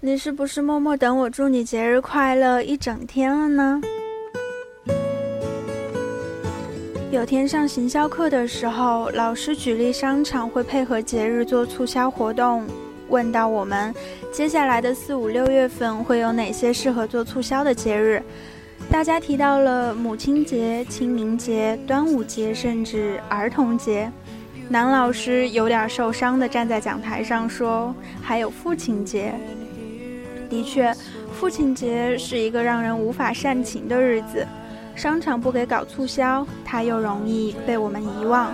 你是不是默默等我祝你节日快乐一整天了呢？有天上行销课的时候，老师举例商场会配合节日做促销活动，问到我们接下来的四五六月份会有哪些适合做促销的节日。大家提到了母亲节、清明节、端午节，甚至儿童节。男老师有点受伤地站在讲台上说：“还有父亲节。”的确，父亲节是一个让人无法煽情的日子。商场不给搞促销，它又容易被我们遗忘。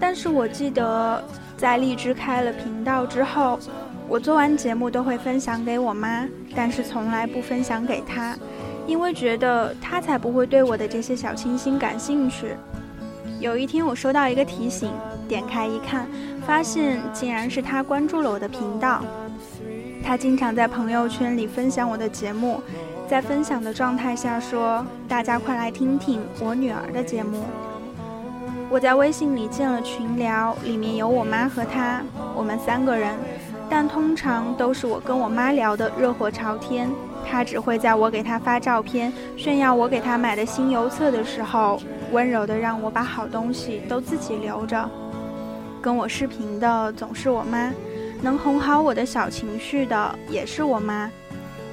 但是我记得，在荔枝开了频道之后，我做完节目都会分享给我妈，但是从来不分享给她。因为觉得他才不会对我的这些小清新感兴趣。有一天，我收到一个提醒，点开一看，发现竟然是他关注了我的频道。他经常在朋友圈里分享我的节目，在分享的状态下说：“大家快来听听我女儿的节目。”我在微信里建了群聊，里面有我妈和他，我们三个人，但通常都是我跟我妈聊的热火朝天。他只会在我给他发照片、炫耀我给他买的新邮册的时候，温柔的让我把好东西都自己留着。跟我视频的总是我妈，能哄好我的小情绪的也是我妈。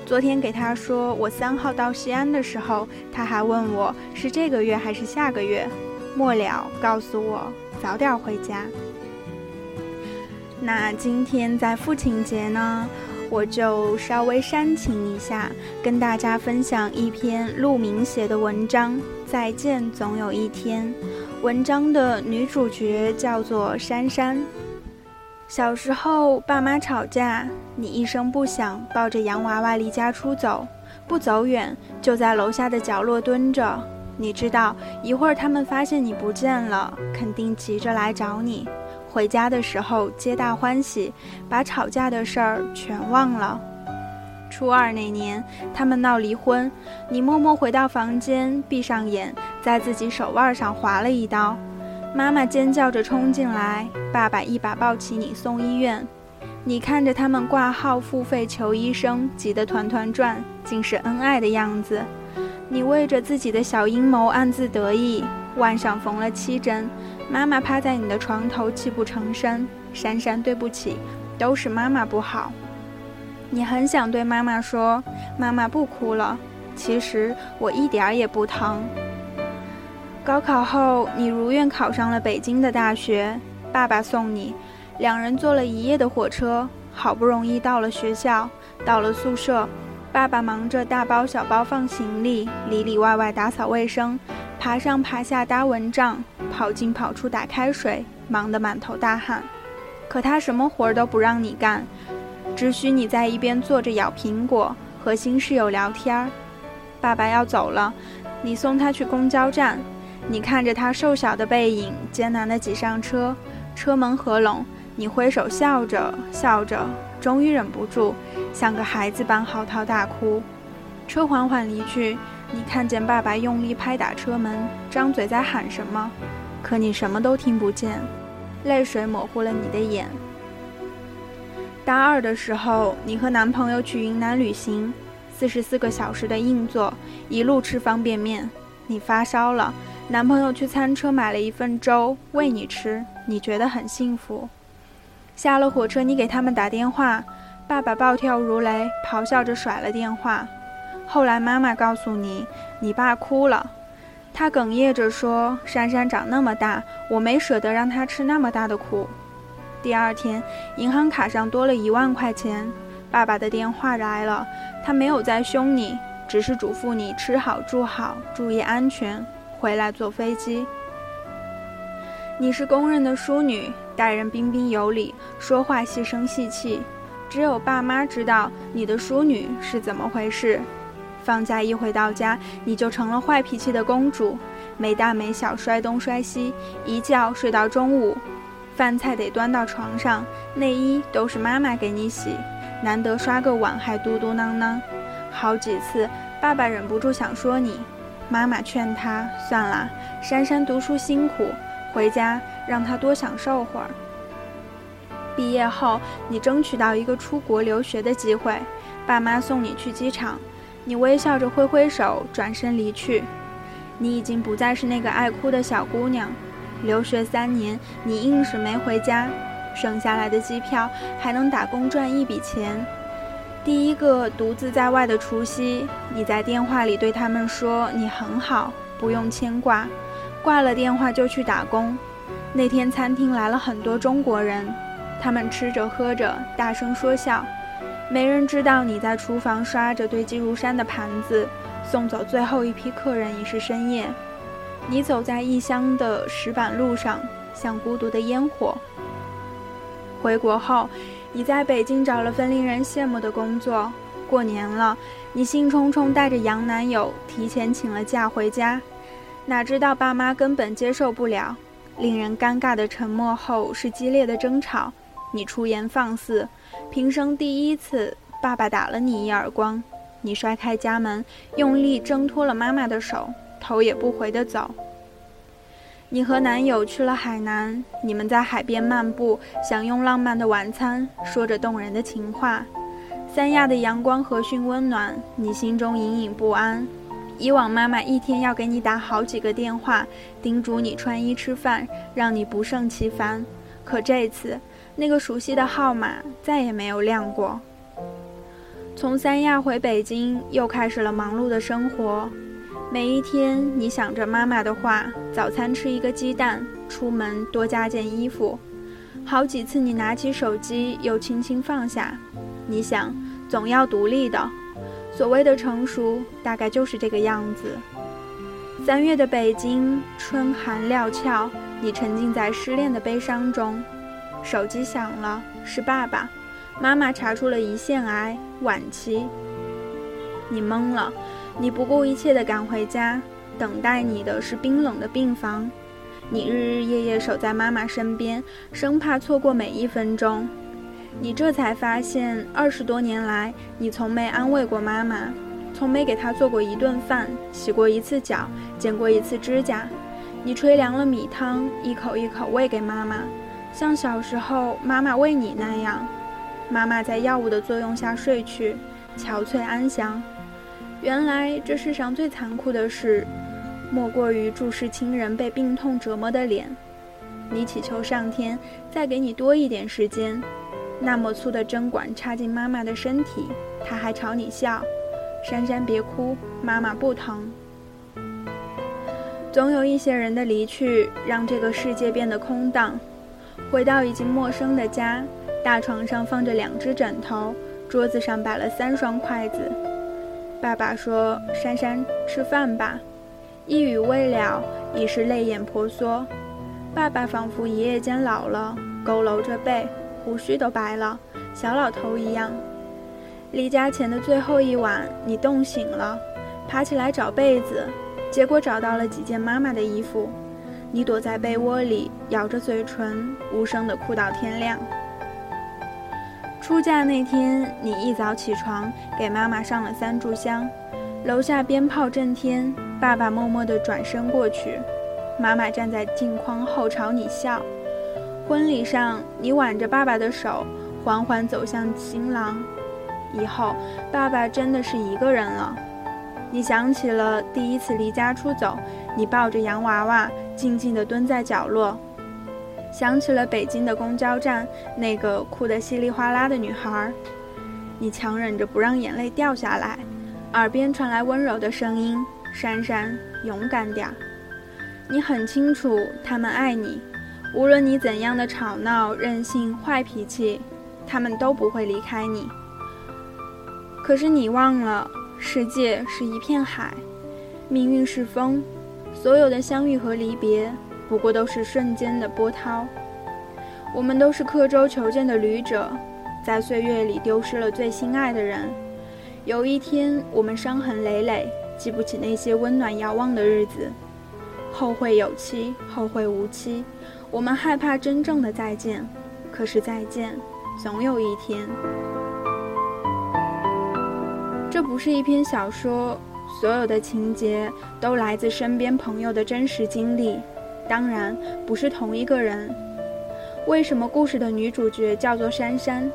昨天给她说我三号到西安的时候，她还问我是这个月还是下个月，末了告诉我早点回家。那今天在父亲节呢？我就稍微煽情一下，跟大家分享一篇陆明写的文章《再见总有一天》。文章的女主角叫做珊珊。小时候爸妈吵架，你一声不响抱着洋娃娃离家出走，不走远就在楼下的角落蹲着。你知道一会儿他们发现你不见了，肯定急着来找你。回家的时候，皆大欢喜，把吵架的事儿全忘了。初二那年，他们闹离婚，你默默回到房间，闭上眼，在自己手腕上划了一刀。妈妈尖叫着冲进来，爸爸一把抱起你送医院。你看着他们挂号付费求医生，急得团团转，竟是恩爱的样子。你为着自己的小阴谋暗自得意，腕上缝了七针。妈妈趴在你的床头，泣不成声。珊珊，对不起，都是妈妈不好。你很想对妈妈说：“妈妈不哭了。”其实我一点儿也不疼。高考后，你如愿考上了北京的大学，爸爸送你，两人坐了一夜的火车，好不容易到了学校，到了宿舍，爸爸忙着大包小包放行李，里里外外打扫卫生。爬上爬下搭蚊帐，跑进跑出打开水，忙得满头大汗。可他什么活儿都不让你干，只许你在一边坐着咬苹果，和新室友聊天儿。爸爸要走了，你送他去公交站。你看着他瘦小的背影，艰难地挤上车，车门合拢，你挥手笑着笑着，终于忍不住，像个孩子般嚎啕大哭。车缓缓离去。你看见爸爸用力拍打车门，张嘴在喊什么，可你什么都听不见，泪水模糊了你的眼。大二的时候，你和男朋友去云南旅行，四十四个小时的硬座，一路吃方便面。你发烧了，男朋友去餐车买了一份粥喂你吃，你觉得很幸福。下了火车，你给他们打电话，爸爸暴跳如雷，咆哮着甩了电话。后来妈妈告诉你，你爸哭了，他哽咽着说：“珊珊长那么大，我没舍得让她吃那么大的苦。”第二天，银行卡上多了一万块钱，爸爸的电话来了，他没有再凶你，只是嘱咐你吃好住好，注意安全，回来坐飞机。你是公认的淑女，待人彬彬有礼，说话细声细气，只有爸妈知道你的淑女是怎么回事。放假一回到家，你就成了坏脾气的公主，没大没小，摔东摔西，一觉睡到中午，饭菜得端到床上，内衣都是妈妈给你洗，难得刷个碗还嘟嘟囔囔，好几次爸爸忍不住想说你，妈妈劝他算了，珊珊读书辛苦，回家让她多享受会儿。毕业后，你争取到一个出国留学的机会，爸妈送你去机场，你微笑着挥挥手，转身离去。你已经不再是那个爱哭的小姑娘。留学三年，你硬是没回家，省下来的机票还能打工赚一笔钱。第一个独自在外的除夕，你在电话里对他们说你很好，不用牵挂。挂了电话就去打工。那天餐厅来了很多中国人，他们吃着喝着，大声说笑。没人知道你在厨房刷着堆积如山的盘子，送走最后一批客人已是深夜。你走在异乡的石板路上，像孤独的烟火。回国后，你在北京找了份令人羡慕的工作。过年了，你兴冲冲带着洋男友提前请了假回家，哪知道爸妈根本接受不了。令人尴尬的沉默后是激烈的争吵，你出言放肆，平生第一次，爸爸打了你一耳光，你摔开家门，用力挣脱了妈妈的手，头也不回地走。你和男友去了海南，你们在海边漫步，享用浪漫的晚餐，说着动人的情话。三亚的阳光和煦温暖，你心中隐隐不安。以往妈妈一天要给你打好几个电话，叮嘱你穿衣吃饭，让你不胜其烦。可这次，那个熟悉的号码再也没有亮过。从三亚回北京，又开始了忙碌的生活。每一天，你想着妈妈的话：早餐吃一个鸡蛋，出门多加件衣服。好几次，你拿起手机又轻轻放下。你想，总要独立的。所谓的成熟，大概就是这个样子。三月的北京，春寒料峭，你沉浸在失恋的悲伤中。手机响了，是爸爸。妈妈查出了胰腺癌，晚期。你懵了，你不顾一切地赶回家，等待你的是冰冷的病房。你日日夜夜守在妈妈身边，生怕错过每一分钟。你这才发现，二十多年来，你从没安慰过妈妈，从没给她做过一顿饭，洗过一次脚，剪过一次指甲。你吹凉了米汤，一口一口喂给妈妈，像小时候妈妈喂你那样。妈妈在药物的作用下睡去，憔悴安详。原来这世上最残酷的事，莫过于注视亲人被病痛折磨的脸。你祈求上天再给你多一点时间。那么粗的针管插进妈妈的身体，她还朝你笑。珊珊，别哭，妈妈不疼。总有一些人的离去，让这个世界变得空荡。回到已经陌生的家，大床上放着两只枕头，桌子上摆了三双筷子。爸爸说：“珊珊，吃饭吧。”一语未了，已是泪眼婆娑。爸爸仿佛一夜间老了，佝偻着背。胡须都白了，小老头一样。离家前的最后一晚，你冻醒了，爬起来找被子，结果找到了几件妈妈的衣服。你躲在被窝里，咬着嘴唇，无声地哭到天亮。出嫁那天，你一早起床，给妈妈上了三炷香。楼下鞭炮震天，爸爸默默地转身过去，妈妈站在镜框后朝你笑。婚礼上，你挽着爸爸的手，缓缓走向新郎。以后，爸爸真的是一个人了。你想起了第一次离家出走，你抱着洋娃娃，静静地蹲在角落。想起了北京的公交站，那个哭得稀里哗啦的女孩。你强忍着不让眼泪掉下来，耳边传来温柔的声音：“珊珊，勇敢点儿。”你很清楚，他们爱你。无论你怎样的吵闹、任性、坏脾气，他们都不会离开你。可是你忘了，世界是一片海，命运是风，所有的相遇和离别，不过都是瞬间的波涛。我们都是刻舟求剑的旅者，在岁月里丢失了最心爱的人。有一天，我们伤痕累累，记不起那些温暖遥望的日子，后会有期，后会无期。我们害怕真正的再见，可是再见，总有一天。这不是一篇小说，所有的情节都来自身边朋友的真实经历，当然不是同一个人。为什么故事的女主角叫做珊珊？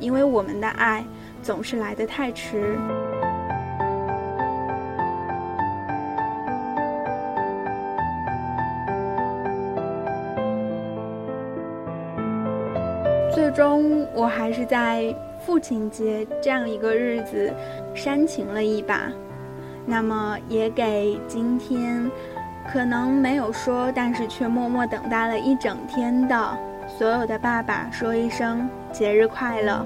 因为我们的爱总是来得太迟。最终，我还是在父亲节这样一个日子煽情了一把。那么，也给今天可能没有说，但是却默默等待了一整天的所有的爸爸说一声节日快乐。